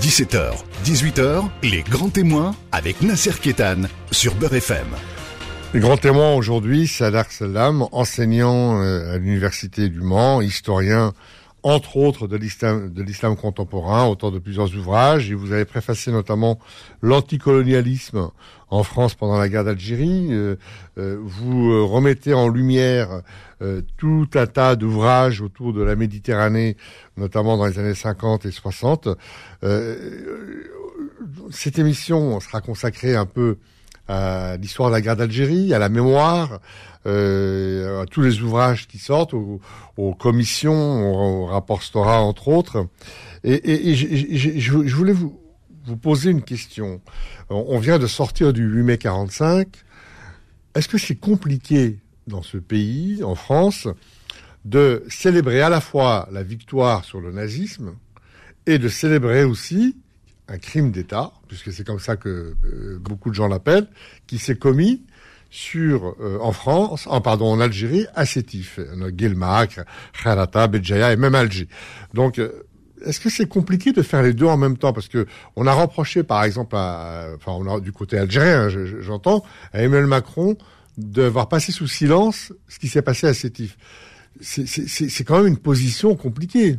17h, 18h, les grands témoins avec Nasser Kétan sur Beurre FM. Les grands témoins aujourd'hui, Salah Salam, enseignant euh, à l'université du Mans, historien entre autres de l'islam, contemporain, auteur de plusieurs ouvrages. Et vous avez préfacé notamment l'anticolonialisme en France pendant la guerre d'Algérie. Euh, euh, vous remettez en lumière tout un tas d'ouvrages autour de la Méditerranée, notamment dans les années 50 et 60. cette émission sera consacrée un peu à l'histoire de la guerre d'Algérie, à la mémoire, euh, à tous les ouvrages qui sortent, aux, commissions, au, rapport Stora entre autres. Et, et, je, voulais vous, vous poser une question. On vient de sortir du 8 mai 45. Est-ce que c'est compliqué dans ce pays, en France, de célébrer à la fois la victoire sur le nazisme et de célébrer aussi un crime d'État, puisque c'est comme ça que euh, beaucoup de gens l'appellent, qui s'est commis sur euh, en France, en pardon, en Algérie, à Sétif, Guilmac, Kharata, Béjaïa et même Alger. Donc euh, est-ce que c'est compliqué de faire les deux en même temps? Parce que on a reproché, par exemple, à, enfin, on a, du côté algérien, j'entends, à Emmanuel Macron d'avoir passé sous silence ce qui s'est passé à Sétif. C'est quand même une position compliquée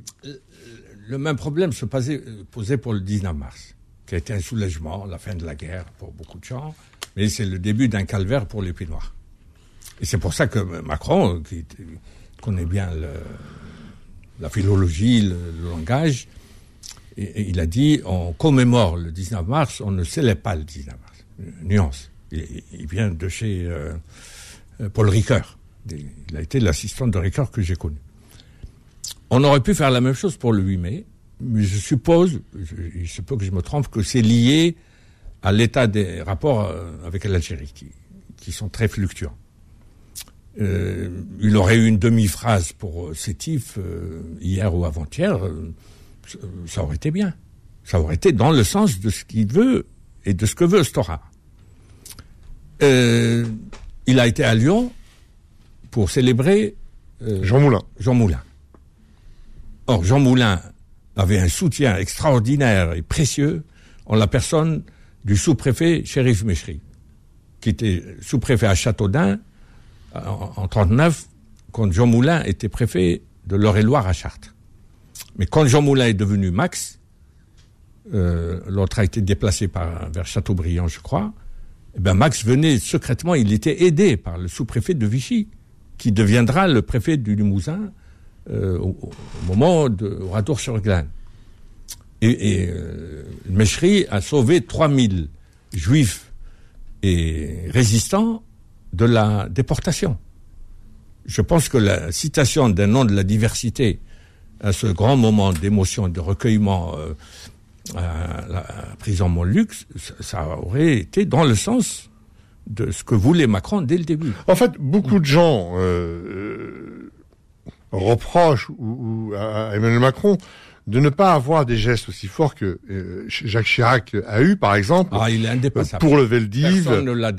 le même problème se posait, pour le 19 mars, qui a été un soulagement, la fin de la guerre pour beaucoup de gens, mais c'est le début d'un calvaire pour les Pays Noirs. Et c'est pour ça que Macron, qui connaît bien la philologie, le, langage, il a dit on commémore le 19 mars, on ne célèbre pas le 19 mars. nuance. Il, vient de chez euh, Paul Ricoeur. Il a été l'assistant de Ricoeur que j'ai connu. On aurait pu faire la même chose pour le 8 mai, mais je suppose, il se peut que je me trompe, que c'est lié à l'état des rapports euh, avec l'Algérie, qui, sont très fluctuants. Euh, il aurait eu une demi-phrase pour euh, Sétif hier ou avant-hier, ça aurait été bien. Ça aurait été dans le sens de ce qu'il veut et de ce que veut Stora. il a été à Lyon pour célébrer Jean Moulin. Jean Moulin. Or, Jean Moulin avait un soutien extraordinaire et précieux en la personne du sous-préfet Shérif Méchri, qui était sous-préfet à Châteaudun en, 1939, quand Jean Moulin était préfet de l'Eure-et-Loire à Chartres. Mais quand Jean Moulin est devenu Max, euh, l'autre a été déplacé par, vers Châteaubriand, je crois, eh ben Max venait secrètement, il était aidé par le sous-préfet de Vichy, qui deviendra le préfet du Limousin euh, au, moment de Ratour-sur-Glane. Et, et euh, a sauvé 3000 juifs et résistants de la déportation. Je pense que la citation d'un nom de la diversité à ce grand moment d'émotion, de recueillement euh, à la prison Montluc, ça aurait été dans le sens de ce que voulait Macron dès le début. En fait, beaucoup de gens euh, reproche ou, à Emmanuel Macron de ne pas avoir des gestes aussi forts que euh, Jacques Chirac a eu, par exemple, ah, il est pour le div,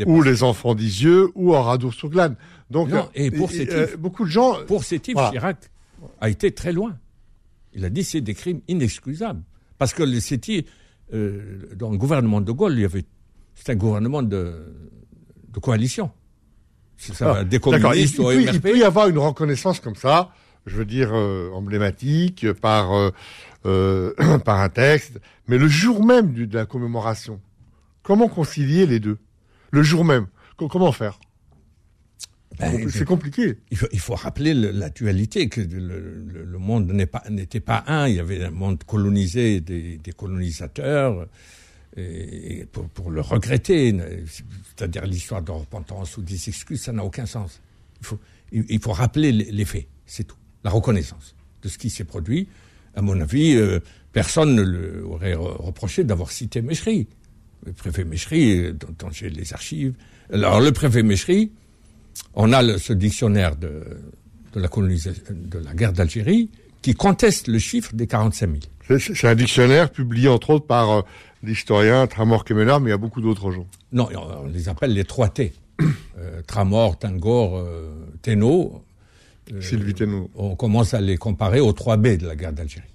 ou les enfants d'Isieux, ou Oradour-sur-Glane. Donc, et pour euh, beaucoup de gens... Pour ces types, Chirac a été très loin. Il a dit c'est des crimes inexcusables. Parce que le CETI, euh, dans le gouvernement de Gaulle, il y avait, c'était un gouvernement de, de coalition. Ça, ah, des communistes il, il, peut, y avoir une reconnaissance comme ça je veux dire, euh, emblématique, par, euh, euh par un texte. Mais le jour même de la commémoration, comment concilier les deux? Le jour même, comment faire? Ben, c'est compliqué. Il faut, rappeler la dualité que le, monde n'était pas, un. Il y avait un monde colonisé des, colonisateurs. Et, pour, le regretter, c'est-à-dire l'histoire de repentance ou des excuses, ça n'a aucun sens. Il faut, il faut rappeler les faits, c'est tout la reconnaissance de ce qui s'est produit. À mon avis, euh, personne ne lui aurait reproché d'avoir cité Méchery. Le préfet Méchery, euh, dont, j'ai les archives. Alors, le préfet Méchery, on a ce dictionnaire de, la de la guerre d'Algérie qui conteste le chiffre des 45 000. C'est un dictionnaire publié entre autres par euh, l'historien Tramor Kemenard, mais il y a beaucoup d'autres gens. Non, on les appelle les trois T. Tramor, Tangor, Euh, on commence à les comparer aux 3 B de la guerre d'Algérie.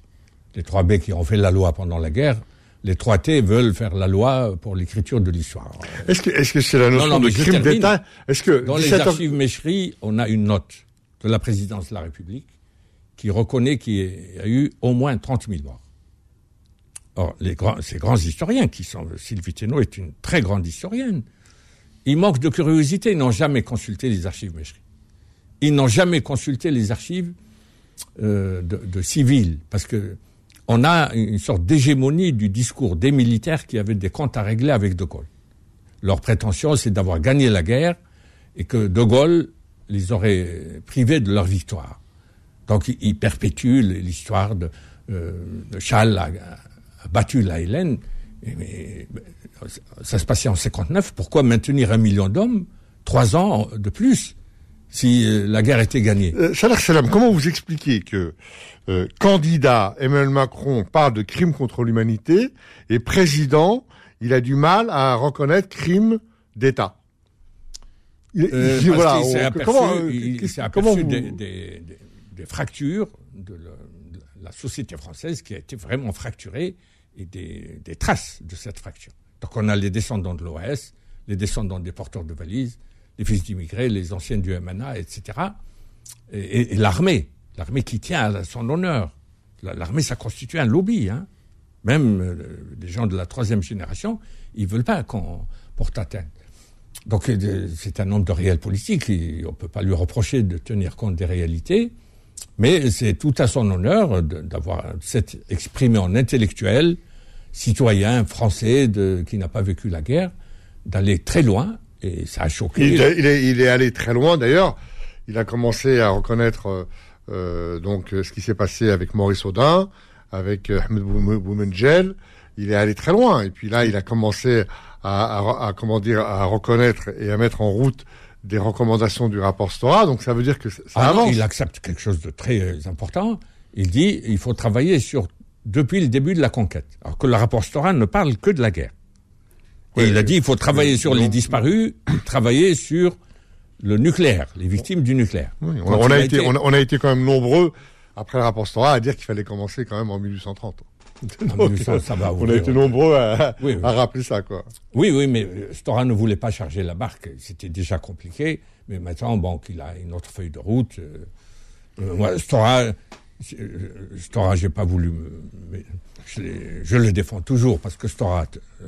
Les 3 B qui ont fait la loi pendant la guerre, les 3T veulent faire la loi pour l'écriture de l'histoire. Est-ce que c'est la notion de crime d'État? Est-ce que dans les archives Méchery, on a une note de la présidence de la République qui reconnaît qu'il y a eu au moins 30 000 morts. Or, les grands, ces grands historiens qui sont Sylvie Thénault est une très grande historienne. Ils manquent de curiosité, ils n'ont jamais consulté les archives Méchery. Ils n'ont jamais consulté les archives euh, de, civils, parce que on a une sorte d'hégémonie du discours des militaires qui avaient des comptes à régler avec De Gaulle. Leur prétention, c'est d'avoir gagné la guerre et que De Gaulle les aurait privés de leur victoire. Donc, ils perpétuent l'histoire de, euh, Charles a, battu la Hélène. Ça se passait en 59. Pourquoi maintenir un million d'hommes? Trois ans de plus si euh, la guerre était gagnée. Euh, Salah Salam, comment vous expliquez que euh, candidat Emmanuel Macron parle de crime contre l'humanité et président, il a du mal à reconnaître crime d'État? Il, euh, il, voilà, il s'est aperçu, comment, il, il aperçu vous... des, des, des, des, fractures de, le, de, la société française qui a été vraiment fracturée et des, traces de cette fracture. Donc on a les descendants de l'OAS, les descendants des porteurs de valises, les fils d'immigrés, les anciens du MNA, etc. Et, l'armée, l'armée qui tient à son honneur. L'armée, ça constitue un lobby. Hein. Même euh, les gens de la troisième génération, ils veulent pas qu'on porte atteinte. Donc euh, c'est un homme de réel politique. On peut pas lui reprocher de tenir compte des réalités. Mais c'est tout à son honneur d'avoir s'être exprimé en intellectuel, citoyen français qui n'a pas vécu la guerre, d'aller très loin et ça a choqué. Il, il, est, il est, allé très loin d'ailleurs. Il a commencé à reconnaître euh, donc ce qui s'est passé avec Maurice Audin, avec euh, Ahmed Boumengel. Il est allé très loin. Et puis là, il a commencé à, à, à, comment dire à reconnaître et à mettre en route des recommandations du rapport Stora. Donc ça veut dire que ça ah avance. Non, il accepte quelque chose de très euh, important. Il dit il faut travailler sur depuis le début de la conquête. Alors que le rapport Stora ne parle que de la guerre. Et oui, il a dit il faut travailler sur les disparus, travailler sur le nucléaire, les victimes du nucléaire. Oui, on, on, a été, été... On, a, on, a été, quand même nombreux, après le rapport Stora, à dire qu'il fallait commencer quand même en 1830. Donc, 1800, ça va on a été nombreux à, oui, à, rappeler ça, quoi. Oui, oui, mais Stora ne voulait pas charger la barque. C'était déjà compliqué. Mais maintenant, bon, qu'il a une autre feuille de route. Euh, euh, moi, Stora, Stora, j'ai pas voulu me, mais je, je, le défends toujours parce que Stora, euh,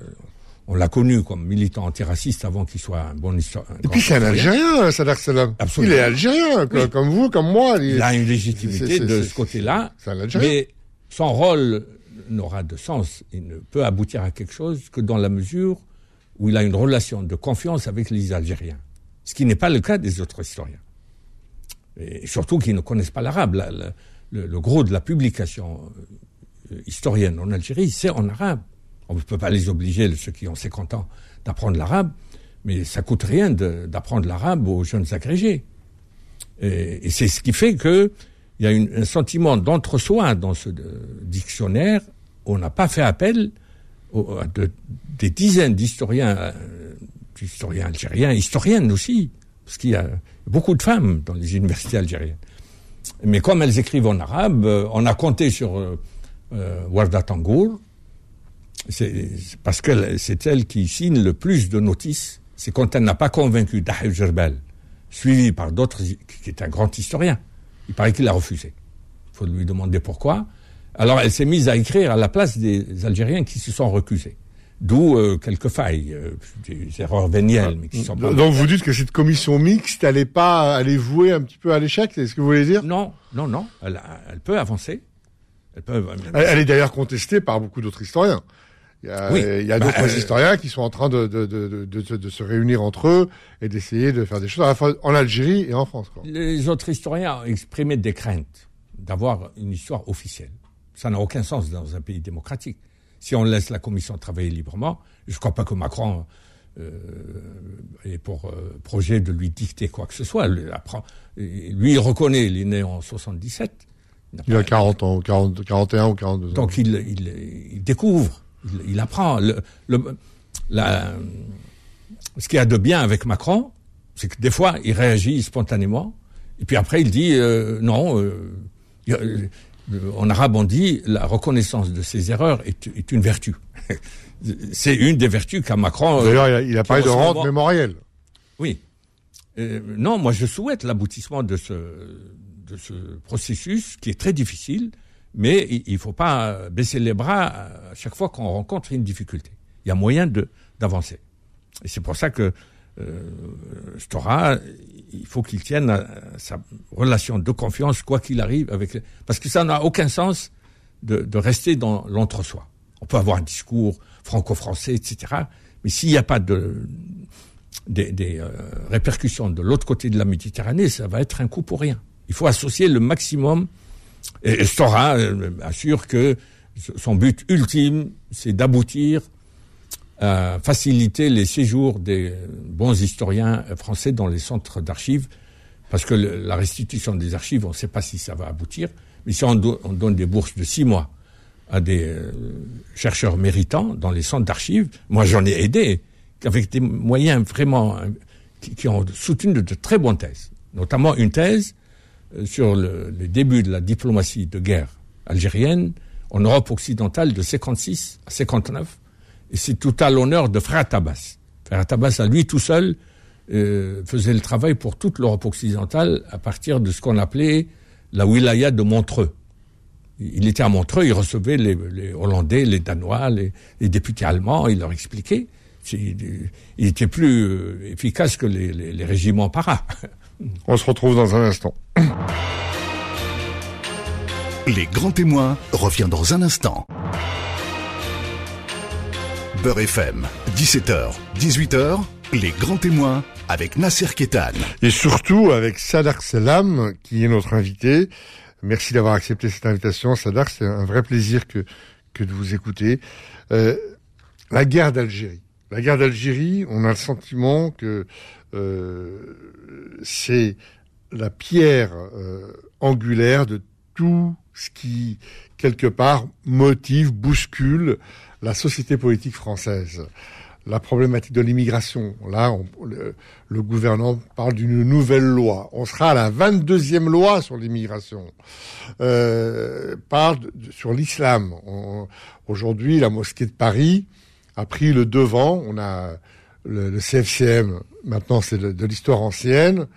on l'a connu comme militant antiraciste avant qu'il soit un bon historien. Et puis c'est un Algérien, Salah Salam. Il est algérien, oui. comme vous, comme moi. Il, il a une légitimité de ce côté-là. Mais son rôle n'aura de sens. Il ne peut aboutir à quelque chose que dans la mesure où il a une relation de confiance avec les Algériens. Ce qui n'est pas le cas des autres historiens. Et surtout qu'ils ne connaissent pas l'arabe. Le, le, gros de la publication euh, historienne en Algérie, c'est en arabe. On ne peut pas les obliger, ceux qui ont 50 ans, d'apprendre l'arabe, mais ça coûte rien d'apprendre l'arabe aux jeunes agrégés. Et, c'est ce qui fait qu'il y a un sentiment d'entre-soi dans ce de, dictionnaire. On n'a pas fait appel à de, des dizaines d'historiens, euh, d'historiens algériens, historiennes aussi, parce qu'il y a beaucoup de femmes dans les universités algériennes. Mais comme elles écrivent en arabe, euh, on a compté sur euh, euh, Warda c'est parce que c'est elle qui signe le plus de notices. C'est quand elle n'a pas convaincu Dahil Gerbel, suivi par d'autres, qui est un grand historien. Il paraît qu'il a refusé. Il faut lui demander pourquoi. Alors elle s'est mise à écrire à la place des Algériens qui se sont recusés. D'où euh, quelques failles, euh, des erreurs vénielles. Mais qui sont Donc pas... vous dites que cette commission mixte, elle n'est pas, elle est vouée un petit peu à l'échec, c'est ce que vous voulez dire? Non, non, non. Elle, elle peut avancer. Elle, peut, elle, elle est d'ailleurs contestée par beaucoup d'autres historiens. Il y a, oui. il a d'autres bah, euh... historiens qui sont en train de, de, de, de, de se réunir entre eux et d'essayer de faire des choses à la fois en Algérie et en France. Quoi. Les autres historiens ont exprimé des craintes d'avoir une histoire officielle. Ça n'a aucun sens dans un pays démocratique. Si on laisse la commission travailler librement, je ne crois pas que Macron euh, ait pour euh, projet de lui dicter quoi que ce soit. Lui, apprend, lui il reconnaît, il est né en 77. Il, a 40 ans, 40, 41 ou 42 ans. Donc il, il, il découvre il, il apprend. Le, le, la, ce qu'il y a de bien avec Macron, c'est que des fois, il réagit spontanément, et puis après, il dit euh, non. Euh, en arabe, on dit la reconnaissance de ses erreurs est, est une vertu. C'est une des vertus qu'a Macron. Euh, D'ailleurs, il a, parlé de rente mémorielle. Oui. Euh, non, moi je souhaite l'aboutissement de ce, ce processus qui est très difficile, mais il ne faut pas baisser les bras à chaque fois qu'on rencontre une difficulté. Il y a moyen d'avancer. Et c'est pour ça que euh, Stora, il faut qu'il tienne sa relation de confiance, quoi qu'il arrive, avec parce que ça n'a aucun sens de, rester dans l'entre-soi. On peut avoir un discours franco-français, etc. Mais s'il n'y a pas de, des, des euh, répercussions de l'autre côté de la Méditerranée, ça va être un coup pour rien. Il faut associer le maximum. Et, Stora euh, assure que son but ultime, c'est d'aboutir à faciliter les séjours des bons historiens français dans les centres d'archives, parce que la restitution des archives, on ne sait pas si ça va aboutir, mais si on, on donne des bourses de six mois à des euh, chercheurs méritants dans les centres d'archives. Moi, j'en ai aidé avec des moyens vraiment euh, qui, ont soutenu de, très bonnes thèses, notamment une thèse sur le, les débuts de la diplomatie de guerre algérienne en Europe occidentale de 56 à 59. Et c'est tout à l'honneur de Frère Tabas. Frère Tabas, à lui tout seul, faisait le travail pour toute l'Europe occidentale à partir de ce qu'on appelait la wilaya de Montreux il était à Montreux, il recevait les, Hollandais, les Danois, les, députés allemands, il leur expliquait. Il était plus euh, efficace que les, régiments paras. On se retrouve dans un instant. Les grands témoins revient dans un instant. Beurre FM, 17h, 18h, les grands témoins avec Nasser Kétan. Et surtout avec Sadar Selam, qui est notre invité. Merci d'avoir accepté cette invitation, Sadar. C'est un vrai plaisir que, que de vous écouter. Euh, la guerre d'Algérie. La guerre d'Algérie, on a le sentiment que c'est la pierre euh, angulaire de tout ce qui, quelque part, motive, bouscule la société politique française la problématique de l'immigration. Là, le, gouvernement parle d'une nouvelle loi. On sera à la 22e loi sur l'immigration. Euh, parle sur l'islam. Aujourd'hui, la mosquée de Paris a pris le devant. On a le, CFCM, maintenant c'est de, l'histoire ancienne.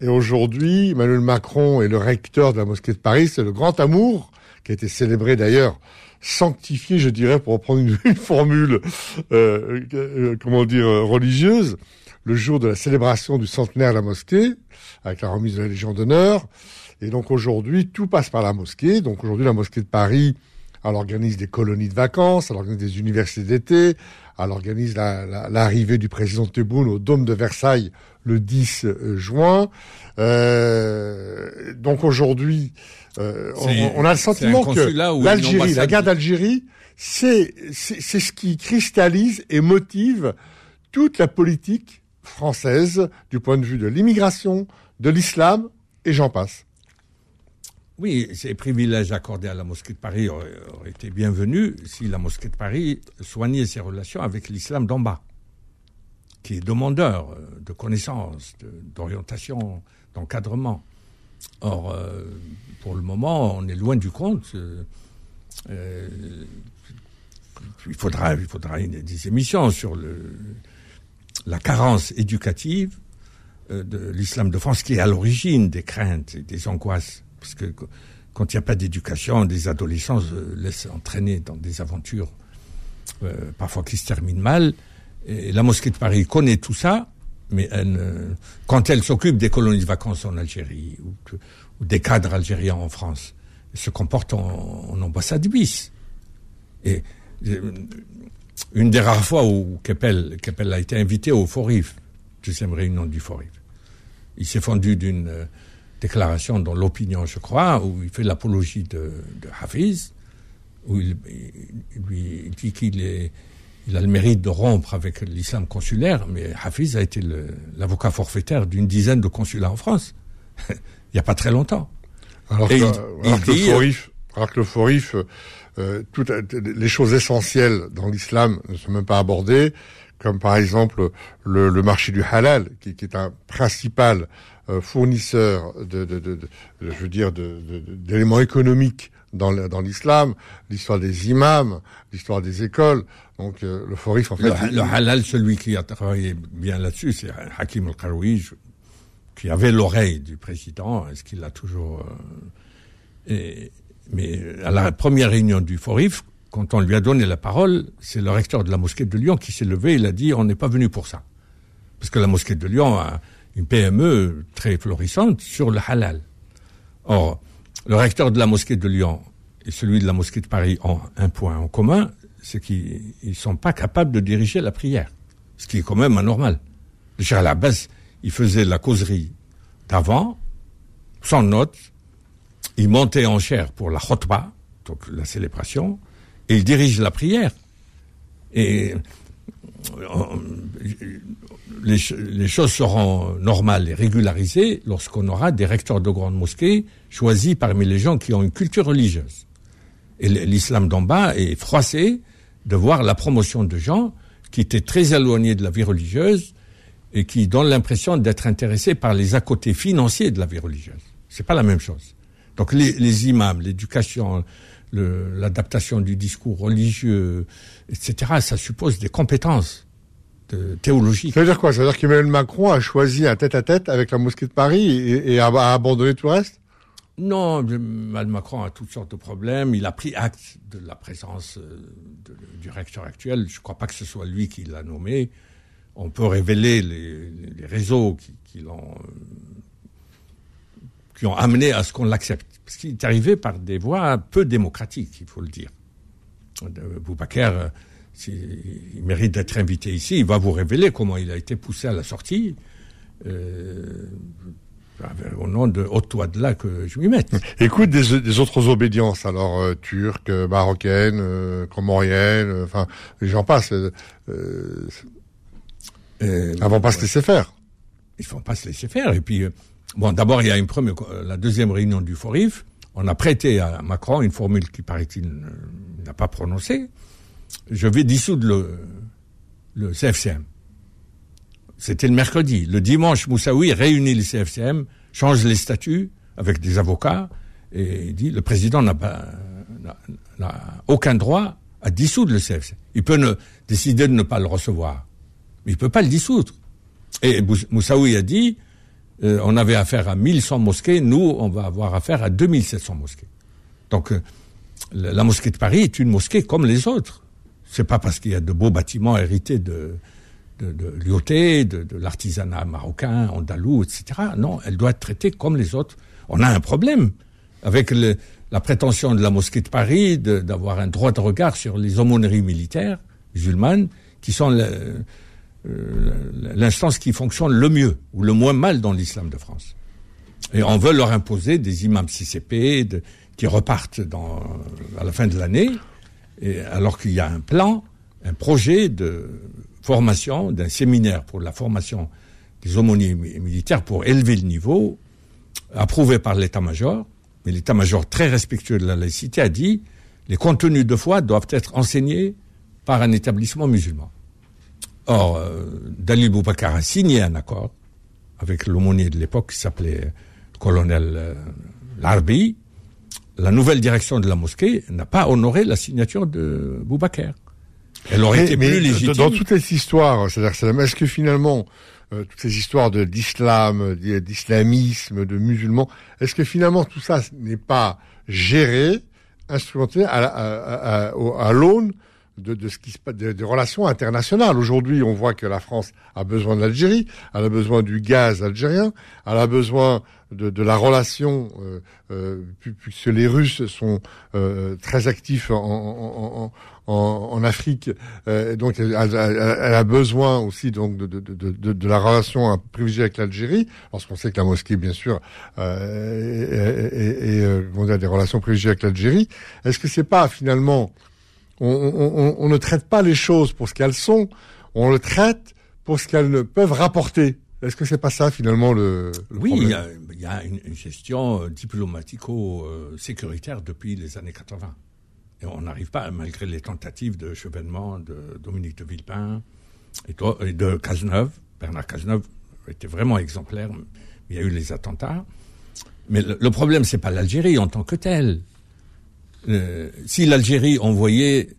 Et aujourd'hui, Emmanuel Macron est le recteur de la mosquée de Paris. C'est le grand amour qui a été célébré d'ailleurs sanctifié, je dirais, pour reprendre une, formule, euh, euh, comment dire, euh, religieuse, le jour de la célébration du centenaire de la mosquée, avec la remise de la Légion d'honneur. Et donc aujourd'hui, tout passe par la mosquée. Donc aujourd'hui, la mosquée de Paris, elle organise des colonies de vacances, elle organise des universités d'été, elle organise l'arrivée du président Tebboune au Dôme de Versailles le 10 juin. Euh, donc aujourd'hui, euh, on, a le sentiment que l'Algérie, la guerre d'Algérie, c'est c'est ce qui cristallise et motive toute la politique française du point de vue de l'immigration, de l'islam et j'en passe. Oui, ces privilèges accordés à la mosquée de Paris auraient, été bienvenus si la mosquée de Paris soignait ses relations avec l'islam d'en bas, qui est demandeur euh, de connaissances, d'orientation, d'encadrement. Or, euh, pour le moment, on est loin du compte. Euh, il faudra, il faudra des émissions sur la carence éducative de l'islam de France qui est à l'origine des craintes et des angoisses. Parce que quand il n'y a pas d'éducation, des adolescents se laissent entraîner dans des aventures parfois qui se terminent mal. La mosquée de Paris connaît tout ça, mais quand elle s'occupe des colonies de vacances en Algérie ou, des cadres algériens en France, elle se comporte en, en ambassade bis. Et euh, une des rares fois où Keppel, Keppel a été invité au Forif, deuxième réunion du Forif, il s'est fendu d'une euh, déclaration dans l'opinion, je crois, où il fait l'apologie de, de Hafiz, où il, il lui dit qu'il il a le mérite de rompre avec l'islam consulaire, mais Hafiz a été l'avocat forfaitaire d'une dizaine de consulats en France, il n'y a pas très longtemps. Alors, que, le Forif, euh, toutes les choses essentielles dans l'islam ne sont même pas abordées, comme par exemple le, marché du halal, qui, est un principal euh, fournisseur de, de, de, je veux dire, d'éléments économiques dans, l'islam, l'histoire des imams, l'histoire des écoles. Donc euh, le Forif, en fait... Le, halal, celui qui a travaillé bien là-dessus, c'est Hakim al-Karoui, qui avait l'oreille du président. Est-ce qu'il l'a toujours... Euh, et, mais à la première réunion du Forif, quand on lui a donné la parole, c'est le recteur de la mosquée de Lyon qui s'est levé, il a dit on n'est pas venu pour ça. Parce que la mosquée de Lyon a une PME très florissante sur le halal. Or, le recteur de la mosquée de Lyon et celui de la mosquée de Paris ont un point en commun, c'est qu'ils ne sont pas capables de diriger la prière. Ce qui est quand même anormal. Le la base, il faisait la causerie d'avant, sans note, il montait en chair pour la khotbah, donc la célébration, et il dirige la prière. Et les, choses seront normales et régularisées lorsqu'on aura des recteurs de grandes mosquées choisis parmi les gens qui ont une culture religieuse. Et l'islam d'en bas est froissé de voir la promotion de gens qui étaient très éloignés de la vie religieuse et qui donnent l'impression d'être intéressés par les à côté financiers de la vie religieuse. C'est pas la même chose. Donc les imams, l'éducation, l'adaptation du discours religieux, etc., ça suppose des compétences théologiques. Ça veut dire quoi? Ça veut dire qu'Emmanuel Macron a choisi un tête-à- être avec la mosquée de Paris et, a, abandonné tout le reste? Non, Emmanuel Macron a toutes sortes de problèmes. Il a pris acte de la présence euh, du recteur actuel. Je ne crois pas que ce soit lui qui l'a nommé. On peut révéler les, les réseaux qui, qui l'ont euh, qui ont amené à ce qu'on l'accepte. Parce qu'il est arrivé par des voies peu démocratiques, il faut le dire. Euh, Boubacar, euh, il mérite d'être invité ici, il va vous révéler comment il a été poussé à la sortie. Euh, au nom de haute de là que je lui mette. Écoute des, autres obédiences, alors euh, turques, marocaines, euh, comoriennes, enfin, gens passent. Euh, vont pas se laisser faire. Ils vont pas se laisser faire. Et puis, Bon, d'abord, il y a une première, euh, la deuxième réunion du Forif. On a prêté à Macron une formule qui, paraît-il, n'a pas prononcée. Je vais dissoudre le, le CFCM. C'était le mercredi. Le dimanche, Moussaoui réunit le CFCM, change les statuts avec des avocats et dit le président n'a aucun droit à dissoudre le CFCM. Il peut décider de ne pas le recevoir, mais il peut pas le dissoudre. Et Moussaoui a dit euh, on avait affaire à 1100 mosquées, nous, on va avoir affaire à 2700 mosquées. Donc, euh, la mosquée de Paris est une mosquée comme les autres. C'est pas parce qu'il y a de beaux bâtiments hérités de, de, de l'IOT, de, de l'artisanat marocain, andalou, etc. Non, elle doit être traitée comme les autres. On a un problème avec la prétention de la mosquée de Paris d'avoir un droit de regard sur les aumôneries militaires musulmanes, qui sont euh, l'instance qui fonctionne le mieux ou le moins mal dans l'islam de France. Et on veut leur imposer des imams CCP qui repartent à la fin de l'année, alors qu'il y a un plan, un projet de formation, d'un séminaire pour la formation des aumôniers militaires pour élever le niveau, approuvé par l'état-major, mais l'état-major très respectueux de la laïcité a dit les contenus de foi doivent être enseignés par un établissement musulman. Or, euh, Dalil Boubacar a signé un accord avec l'aumônier de l'époque qui s'appelait colonel euh, Larbi. La nouvelle direction de la mosquée n'a pas honoré la signature de Boubacar. Elle aurait été plus légitime. Dans toutes les histoires, c'est-à-dire, est-ce que finalement, euh, toutes ces histoires de d'islam, d'islamisme, de musulmans, est-ce que finalement tout ça n'est pas géré, instrumenté à, à, à, à l'aune de, de ce qui se passe, des relations internationales. Aujourd'hui, on voit que la France a besoin de l'Algérie, elle a besoin du gaz algérien, elle a besoin de, de la relation, euh, euh, puisque les Russes sont euh, très actifs en, en, en, en Afrique, euh, donc elle, elle, a besoin aussi donc de, de, de, la relation privilégiée avec l'Algérie, lorsqu'on sait que la mosquée, bien sûr, euh, est, des relations privilégiées avec l'Algérie. Est-ce que c'est pas finalement on, ne traite pas les choses pour ce qu'elles sont, on le traite pour ce qu'elles peuvent rapporter. Est-ce que c'est pas ça finalement le, Oui, il y a, une, gestion euh, diplomatico-sécuritaire depuis les années 80. Et on n'arrive pas, malgré les tentatives de chevènement de Dominique de Villepin et de Cazeneuve. Bernard Cazeneuve était vraiment exemplaire. Il y a eu les attentats. Mais le, le problème, c'est pas l'Algérie en tant que telle. Euh, si l'Algérie envoyait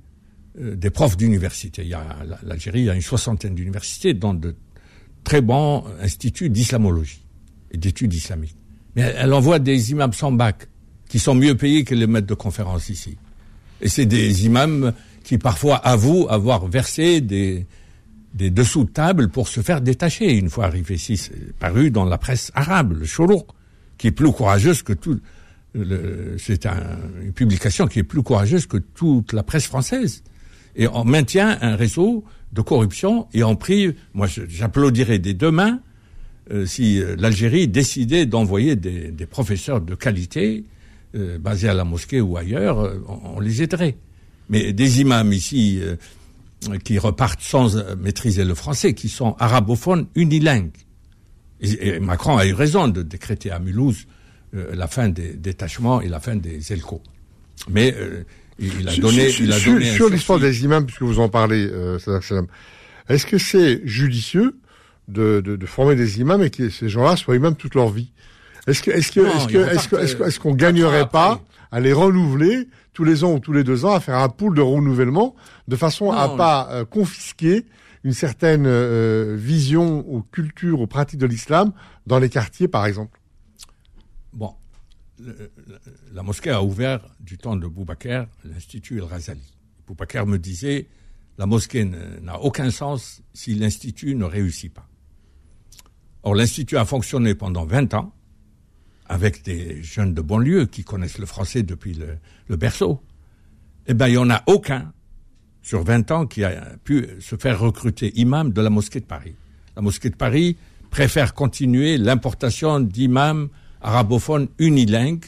euh, des profs d'université, il y a l'Algérie, a une soixantaine d'universités dans de très bons instituts d'islamologie et d'études islamiques. Mais elle, envoie des imams sans bac qui sont mieux payés que les maîtres de conférences ici. Et c'est des imams qui parfois avouent avoir versé des, des dessous de table pour se faire détacher. Une fois arrivé ici, c'est paru dans la presse arabe, le Chourouk, qui est plus courageuse que tout. C'est une publication qui est plus courageuse que toute la presse française. Et on maintient un réseau de corruption et on prie, moi j'applaudirais des deux mains euh, si euh, l'Algérie décidait d'envoyer des, des, professeurs de qualité euh, basés à la mosquée ou ailleurs, on, on, les aiderait. Mais des imams ici qui repartent sans maîtriser le français, qui sont arabophones unilingues. Et, Macron a eu raison de décréter à Mulhouse euh, la fin des détachements et la fin des ELCO. Mais euh, il a donné, sur, il a donné sur, l'histoire des imams, puisque vous en parlez, euh, est-ce que c'est judicieux de, de, de, former des imams et que ces gens-là soient imams toute leur vie? Est-ce que, est-ce que, est-ce que, est-ce que, est-ce, est-ce qu'on gagnerait pas à les renouveler tous les ans ou tous les deux ans, à faire un pool de renouvellement, de façon à pas euh, confisquer une certaine euh, vision aux cultures, aux pratiques de l'islam dans les quartiers, par exemple? Bon, la mosquée a ouvert du temps de Boubacar l'Institut El-Razali. Boubacar me disait, la mosquée n'a aucun sens si l'Institut ne réussit pas. Or, l'Institut a fonctionné pendant 20 ans avec des jeunes de banlieue qui connaissent le français depuis le, berceau, eh ben, il n'y en a aucun sur 20 ans qui a pu se faire recruter imam de la mosquée de Paris. La mosquée de Paris préfère continuer l'importation d'imams arabophones unilingues.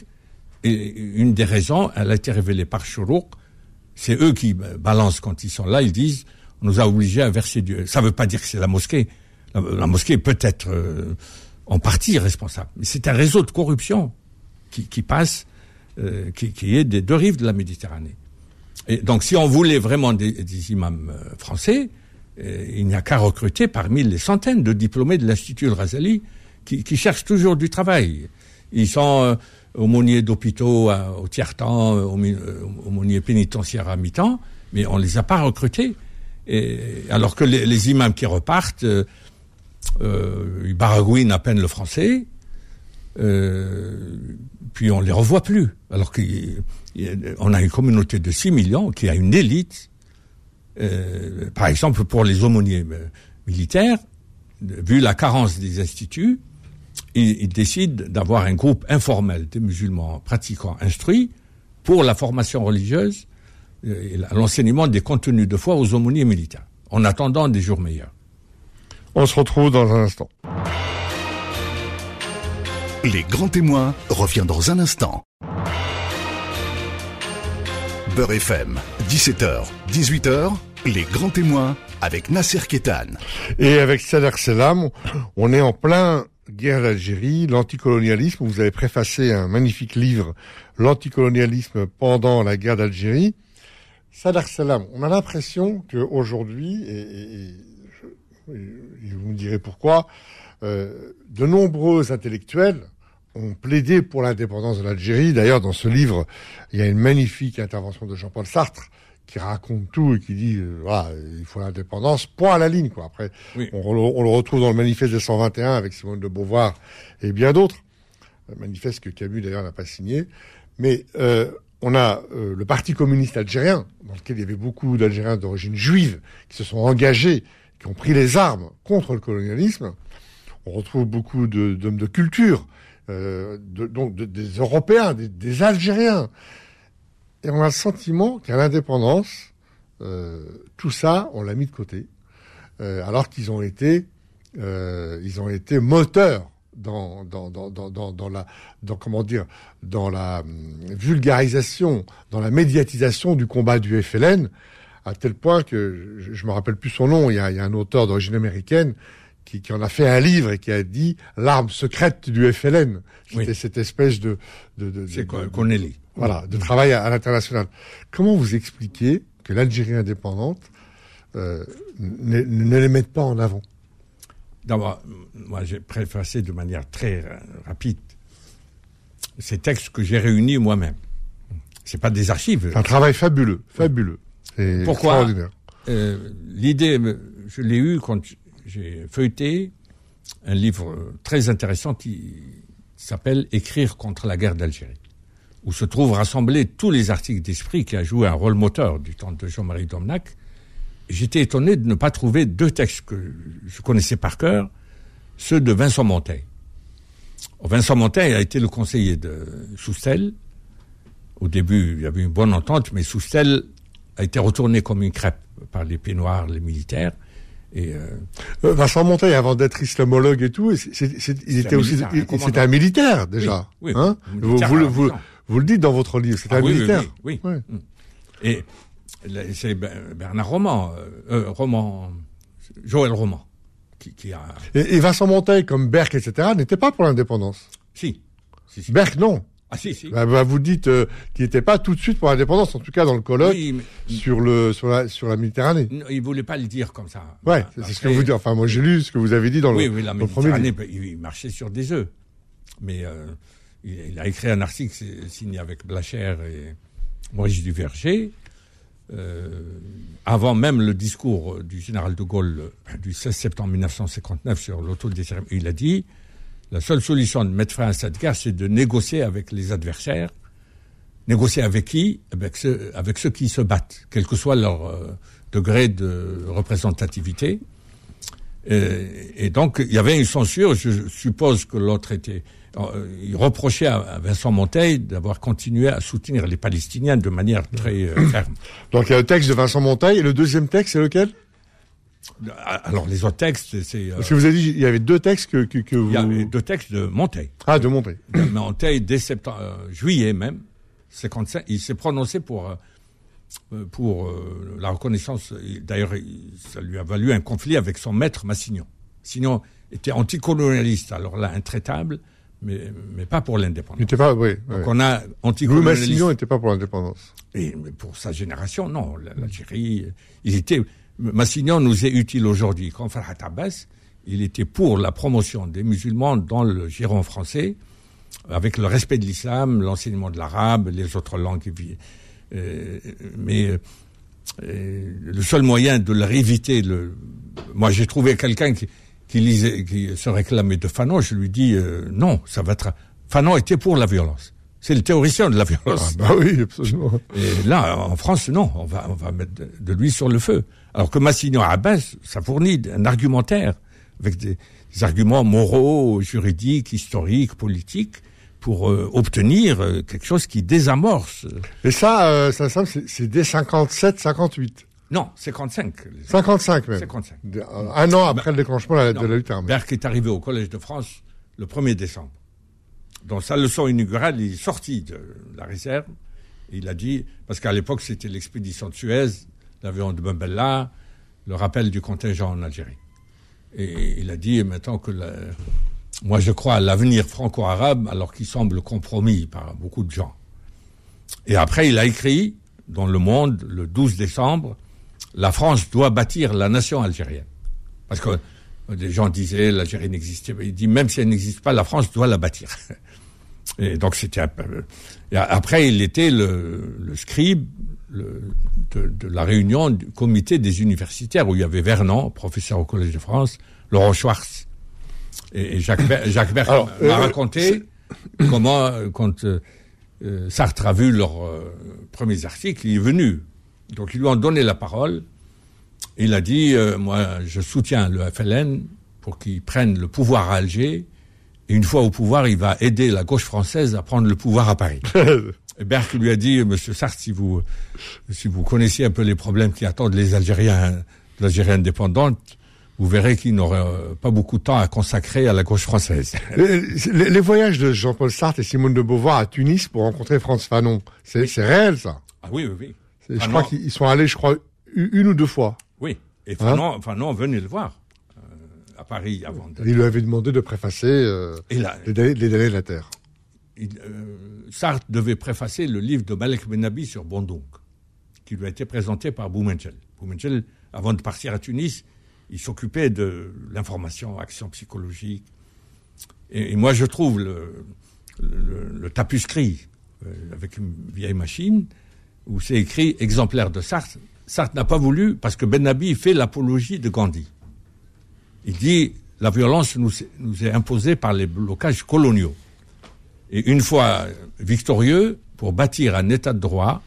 Et une des raisons, elle a été révélée par Chourouk, c'est eux qui balancent quand ils sont là, ils disent, on nous a obligés à verser du... Ça ne veut pas dire que c'est la mosquée. La, mosquée peut être... Euh, en partie responsable. Mais c'est un réseau de corruption qui, qui passe, euh, qui, qui, est des deux rives de la Méditerranée. Et donc, si on voulait vraiment des, des imams euh, français, euh, il n'y a qu'à recruter parmi les centaines de diplômés de l'Institut Razali qui, qui, cherchent toujours du travail. Ils sont euh, aumôniers d'hôpitaux au tiers-temps, aumôniers pénitentiaires à mi-temps, mais on les a pas recrutés. Et, alors que les, imams qui repartent euh, ils baragouinent à peine le français, euh, puis on les revoit plus. Alors qu'on a une communauté de 6 millions qui a une élite. Euh, par exemple, pour les aumôniers euh, militaires, vu la carence des instituts, ils, ils décident d'avoir un groupe informel des musulmans pratiquants instruits pour la formation religieuse euh, et l'enseignement des contenus de foi aux aumôniers militaires, en attendant des jours meilleurs. On se retrouve dans un instant. Les grands témoins revient dans un instant. Beurre FM, 17h, 18h, les grands témoins avec Nasser Kétan. Et avec Sader Selam, on est en plein guerre d'Algérie, l'anticolonialisme. Vous avez préfacé un magnifique livre, L'anticolonialisme pendant la guerre d'Algérie. Sader Selam, on a l'impression qu'aujourd'hui, et, et vous me direz pourquoi, euh, de nombreux intellectuels ont plaidé pour l'indépendance de l'Algérie. D'ailleurs, dans ce livre, il y a une magnifique intervention de Jean-Paul Sartre qui raconte tout et qui dit euh, voilà, il faut l'indépendance, point à la ligne. Quoi. Après, on, le retrouve dans le manifeste des 121 avec Simone de Beauvoir et bien d'autres. Un manifeste que Camus d'ailleurs n'a pas signé. Mais euh, on a euh, le Parti communiste algérien, dans lequel il y avait beaucoup d'Algériens d'origine juive qui se sont engagés qui ont pris les armes contre le colonialisme. On retrouve beaucoup d'hommes de, culture, euh, de, donc des Européens, des, Algériens. Et on a le sentiment qu'à l'indépendance, euh, tout ça, on l'a mis de côté, euh, alors qu'ils ont été, euh, ils ont été moteurs dans, dans, dans, dans, dans la, dans, comment dire, dans la hum, vulgarisation, dans la médiatisation du combat du FLN à tel point que je, je me rappelle plus son nom. Il y a, il y a un auteur d'origine américaine qui, qui, en a fait un livre et qui a dit l'arme secrète du FLN. C'était cette espèce de, de, de, c'est Connelly? Voilà, de travail à, l'international. Comment vous expliquez que l'Algérie indépendante euh, ne, ne, les mette pas en avant? D'abord, moi j'ai préfacé de manière très rapide ces textes que j'ai réunis moi-même. C'est pas des archives. C'est un travail fabuleux, fabuleux. Pourquoi? euh, L'idée, je l'ai eue quand j'ai feuilleté un livre très intéressant qui s'appelle Écrire contre la guerre d'Algérie, où se trouvent rassemblés tous les articles d'esprit qui a joué un rôle moteur du temps de Jean-Marie Domnac. J'étais étonné de ne pas trouver deux textes que je connaissais par cœur, ceux de Vincent Monteil. Vincent Monteil a été le conseiller de Soustel. Au début, il y avait une bonne entente, mais Soustel a été retourné comme une crêpe par les pieds noirs, les militaires. Et euh, euh, Vincent Monteil, avant d'être islamologue et tout, il était aussi, c'était un militaire déjà. Oui, hein? vous, vous, vous, le dites dans votre livre, c'était ah un militaire. Oui, oui. Mm. Et c'est Bernard Roman, euh, Roman, Joël Roman, qui, a. Et, Vincent Monteil, comme Berck, etc., n'était pas pour l'indépendance. Si. si, si. Berck, non. Ah si, si. Bah, bah, vous dites euh, qu'il n'était pas tout de suite pour l'indépendance, en tout cas dans le colloque sur le sur la sur la Méditerranée. Non, il voulait pas le dire comme ça. Ouais, c'est ce que vous dites. Enfin, moi j'ai lu ce que vous avez dit dans le. Oui, oui, la Méditerranée, il marchait sur des œufs, mais euh, il, a écrit un article signé avec Blacher et Maurice Duverger. Euh, avant même le discours du général de Gaulle du 16 septembre 1959 sur l'autodétermination, il a dit la seule solution de mettre fin à cette guerre, c'est de négocier avec les adversaires. Négocier avec qui? Avec ceux, avec ceux qui se battent, quel que soit leur euh, degré de représentativité. Euh, et, donc, il y avait une censure. Je suppose que l'autre était. Euh, il reprochait à, Vincent Monteil d'avoir continué à soutenir les Palestiniens de manière très ferme. Donc, il y a le texte de Vincent Monteil. Et le deuxième texte, c'est lequel? Alors les autres textes, c'est. Parce que vous avez dit il y avait deux textes que, que, vous. Il y avait deux textes de Monteil. Ah, de Monteil. De Monteil dès septembre, euh, juillet même, 55, il s'est prononcé pour euh, pour euh, la reconnaissance. D'ailleurs, ça lui a valu un conflit avec son maître Massignon. Massignon était anticolonialiste, alors là intraitable, mais mais pas pour l'indépendance. N'était pas, oui. Donc on a anticolonialiste. Massignon n'était pas pour l'indépendance. Et pour sa génération, non. L'Algérie, il était Massignon nous est utile aujourd'hui. Quand Farhat Abbas, il était pour la promotion des musulmans dans le giron français, avec le respect de l'islam, l'enseignement de l'arabe, les autres langues. Euh, mais euh, le seul moyen de leur éviter le... Moi, j'ai trouvé quelqu'un qui, qui, lisait, qui se réclamait de Fanon. Je lui dis euh, non, ça va être. Fanon était pour la violence. C'est le théoricien de la violence. Ah bah oui, absolument. Et là, en France, non, on va, on va mettre de lui sur le feu. Alors que Massignon Abbas, ça fournit un argumentaire avec des, arguments moraux, juridiques, historiques, politiques pour euh, obtenir euh, quelque chose qui désamorce. Et ça, euh, ça semble, c'est dès 57, 58. Non, 55. 55 même. 55. Un an après le déclenchement de la, de la lutte armée. Berck est arrivé au Collège de France le 1er décembre. Dans sa leçon inaugurale, il est sorti de la réserve. il a dit, parce qu'à l'époque c'était l'expédition de Suez, l'avion de Mbella, le rappel du contingent en Algérie. Et il a dit maintenant que moi je crois à l'avenir franco-arabe alors qu'il semble compromis par beaucoup de gens. Et après il a écrit dans Le Monde le 12 décembre, la France doit bâtir la nation algérienne. Parce que des gens disaient l'Algérie n'existait pas. Il dit même si elle n'existe pas, la France doit la bâtir. Et donc c'était après il était le, le scribe le, de, de, la réunion du comité des universitaires où il y avait Vernon, professeur au Collège de France, Laurent Schwartz et, Jacques, Jacques m'a euh, raconté comment, quand euh, euh, Sartre a vu leurs premiers articles, il est venu. Donc ils lui ont donné la parole. Il a dit, moi je soutiens le FLN pour qu'il prenne le pouvoir à Alger. Et une fois au pouvoir, il va aider la gauche française à prendre le pouvoir à Paris. Berck lui a dit, Monsieur Sartre, si vous, si vous connaissiez un peu les problèmes qui attendent les Algériens, l'Algérie indépendante, vous verrez qu'il n'aurait pas beaucoup de temps à consacrer à la gauche française. Les, voyages de Jean-Paul Sartre et Simone de Beauvoir à Tunis pour rencontrer Franz Fanon, c'est réel ça? Ah oui, oui, oui. Je crois qu'ils sont allés, je crois, une ou deux fois. Oui, et Fanon, Fanon venait le voir euh, à Paris avant. Il lui avait demandé de préfacer euh, les, les de la Terre il, euh, Sartre devait préfacer le livre de Malek Benabi sur Bondouk, qui lui a été présenté par Boumengel. Boumengel, avant de partir à Tunis, il s'occupait de l'information, action psychologique. Et, moi, je trouve le, le, tapuscrit euh, avec une vieille machine, où c'est écrit exemplaire de Sartre. Sartre n'a pas voulu, parce que Ben Abi fait l'apologie de Gandhi. Il dit, la violence nous, nous est imposée par les blocages coloniaux. Et une fois victorieux, pour bâtir un état de droit,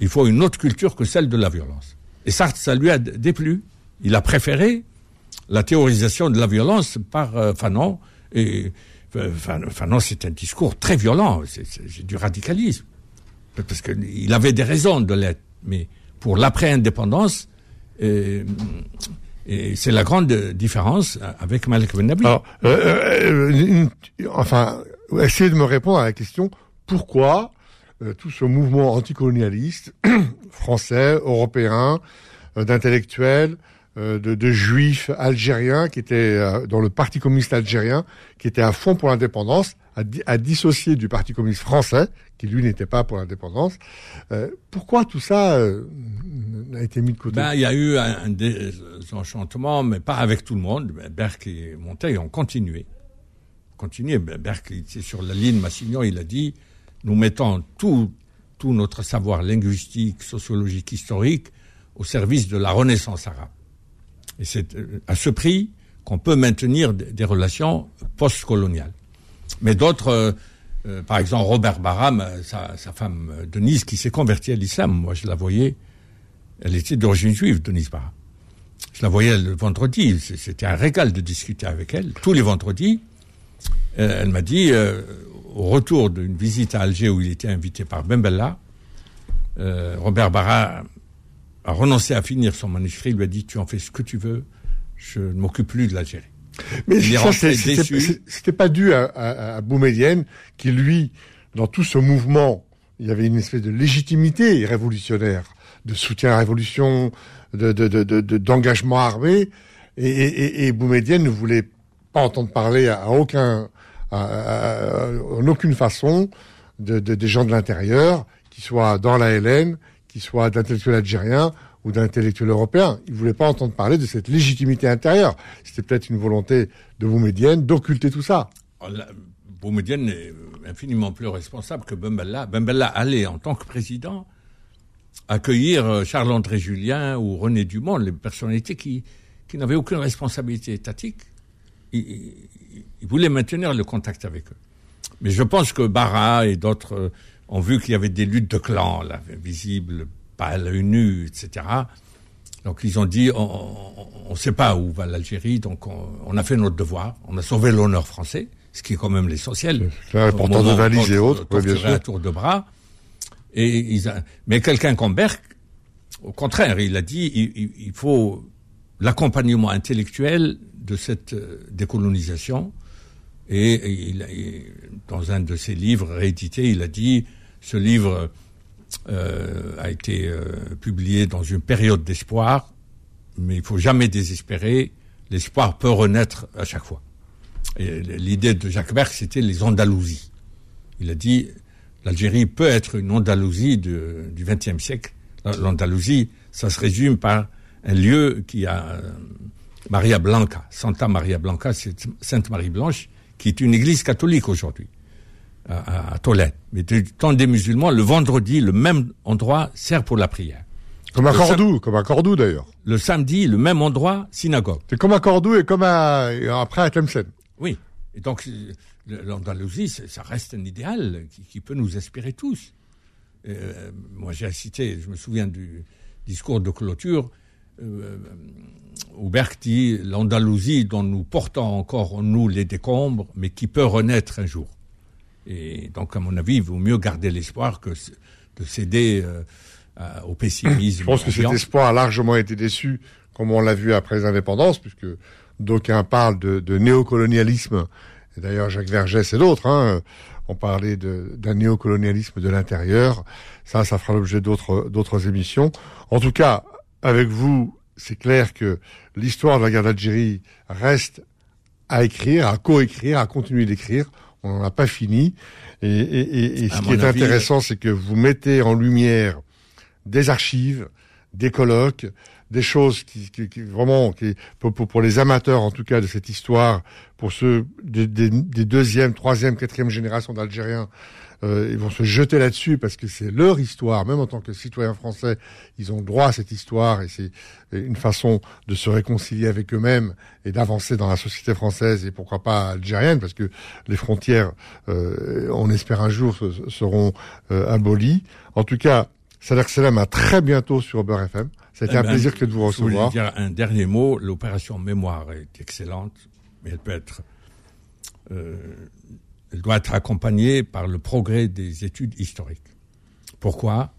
il faut une autre culture que celle de la violence. Et Sartre, ça lui a déplu. Il a préféré la théorisation de la violence par euh, Fanon. Et euh, Fanon, c'est un discours très violent, c'est du radicalisme. Parce qu'il avait des raisons de l'être. Mais pour l'après-indépendance, euh, c'est la grande différence avec Malik Ben Nabi. Alors, euh, enfin, essayez de me répondre à la question pourquoi tout ce mouvement anticolonialiste français, européen, d'intellectuels, euh, de, de, juifs algériens qui étaient euh, dans le Parti communiste algérien, qui étaient à fond pour l'indépendance, à, à, dissocier du Parti communiste français, qui lui n'était pas pour l'indépendance. Euh, pourquoi tout ça euh, a été mis de côté? Ben, Il y a eu un, un désenchantement, mais pas avec tout le monde. Berck et Montaigne ont continué. Continué. Berck était sur la ligne Massignon, il a dit, nous mettons tout, tout notre savoir linguistique, sociologique, historique au service de la renaissance arabe. Et c'est euh, à ce prix qu'on peut maintenir des relations post-coloniales. Mais d'autres, euh, euh, par exemple Robert Barham, sa, sa femme Denise, qui s'est convertie à l'islam, moi je la voyais, elle était d'origine juive, Denise Barham. Je la voyais le vendredi, c'était un régal de discuter avec elle, tous les vendredis. elle m'a dit, au retour d'une visite à Alger où il était invité par Ben Bella, Robert Barham a renoncé à finir son manuscrit, il lui a dit tu en fais ce que tu veux, je ne m'occupe plus de l'Algérie. Mais c'était pas dû à, à, à Boumedienne, qui lui, dans tout ce mouvement, il y avait une espèce de légitimité révolutionnaire, de soutien à la révolution, de, d'engagement de, de, armé, et, et, et Boumedienne ne voulait pas entendre parler à, aucun, en aucune façon de, des gens de l'intérieur, qui soient dans la LN, qu'il soit d'intellectuels algériens ou d'intellectuels européens. Il ne voulait pas entendre parler de cette légitimité intérieure. C'était peut-être une volonté de Boumedienne d'occulter tout ça. Boumedienne est infiniment plus responsable que Bembella. Bembella allait, en tant que président, accueillir euh, Charles-André Julien ou René Dumont, les personnalités qui, n'avaient aucune responsabilité étatique. Il, il, voulait maintenir le contact avec eux. Mais je pense que Barra et d'autres euh, ont vu qu'il y avait des luttes de clans, là, visibles, pas à l'œil nu, etc. Donc ils ont dit, on ne sait pas où va l'Algérie, donc on, on, a fait notre devoir, on a sauvé l'honneur français, ce qui est quand même l'essentiel. C'est important de valises et autres, bien sûr. un tour de bras. Et ils a... Mais quelqu'un comme Berck, au contraire, il a dit, il, il faut l'accompagnement intellectuel de cette euh, décolonisation. Et, il, dans un de ses livres réédités, il a dit ce livre euh, a été euh, publié dans une période d'espoir, mais il faut jamais désespérer. L'espoir peut renaître à chaque fois. Et l'idée de Jacques Berck, c'était les Andalousies. Il a dit l'Algérie peut être une Andalousie de, du XXe siècle. L'Andalousie, ça se résume par un lieu qui a euh, Maria Blanca, Santa Maria Blanca, Sainte Marie Blanche, qui est une église catholique aujourd'hui à, à Tolède. Mais du temps des musulmans, le vendredi, le même endroit sert pour la prière. Comme à Cordoue, comme à Cordoue d'ailleurs. Le samedi, le même endroit, synagogue. C'est comme à Cordoue et comme à, après à Tlemcen. Oui. Et donc, l'Andalousie, ça reste un idéal qui, qui peut nous inspirer tous. Euh, moi, j'ai cité, je me souviens du discours de clôture, euh, Hubert dit l'Andalousie dont nous portons encore en nous les décombres, mais qui peut renaître un jour. Et donc, à mon avis, il vaut mieux garder l'espoir que de céder euh, au pessimisme. Je pense que cet espoir a largement été déçu, comme on l'a vu après l'indépendance, puisque d'aucuns parlent de, de néocolonialisme. Et d'ailleurs, Jacques Vergès et d'autres hein, ont parlé d'un néocolonialisme de l'intérieur. Ça, ça fera l'objet d'autres d'autres émissions. En tout cas, avec vous, c'est clair que l'histoire de la guerre d'Algérie reste à écrire, à coécrire, à continuer d'écrire on n'a pas fini. Et, et, et ce qui est intéressant, c'est que vous mettez en lumière des archives, des colloques, des choses qui, qui, qui vraiment, qui, pour, les amateurs en tout cas de cette histoire, pour ceux des, des, des deuxième, troisième, quatrième générations d'Algériens, euh, ils vont se jeter là-dessus parce que c'est leur histoire, même en tant que citoyens français, ils ont droit à cette histoire et c'est une façon de se réconcilier avec eux-mêmes et d'avancer dans la société française et pourquoi pas algérienne parce que les frontières, euh, on espère un jour, seront euh, abolies. En tout cas, Salah Salam à très bientôt sur Uber FM. C'était eh un ben, plaisir que de vous recevoir. Je dire un dernier mot. L'opération mémoire est excellente, mais elle peut être, euh, elle doit être accompagnée par le progrès des études historiques. Pourquoi?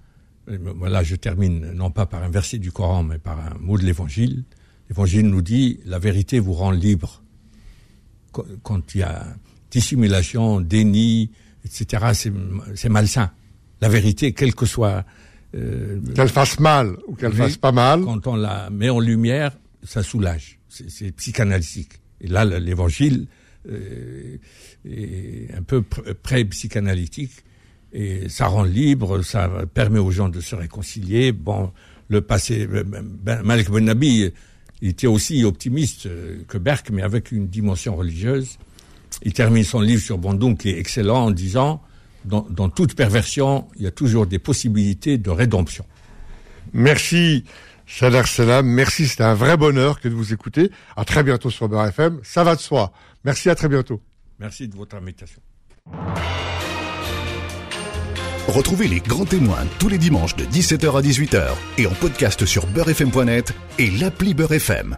Voilà, je termine non pas par un verset du Coran, mais par un mot de l'Évangile. L'Évangile nous dit la vérité vous rend libre. Quand il y a dissimulation, déni, etc., c'est malsain. La vérité, quelle que soit euh, qu'elle fasse mal ou qu'elle fasse pas mal. Quand on la met en lumière, ça soulage. C'est psychanalytique. Et là, l'évangile euh, est un peu pré-psychanalytique et ça rend libre, ça permet aux gens de se réconcilier. Bon, le passé, euh, ben, Malik Ben Nabi, il était aussi optimiste que Berck, mais avec une dimension religieuse. Il termine son livre sur Bandung qui est excellent en disant dans, toute perversion, il y a toujours des possibilités de rédemption. Merci, Salah Salam. Merci, c'était un vrai bonheur que de vous écouter. À très bientôt sur Beurre FM. Ça va de soi. Merci, à très bientôt. Merci de votre invitation. Retrouvez les grands témoins tous les dimanches de 17h à 18h et en podcast sur beurrefm.net et l'appli Beurre FM.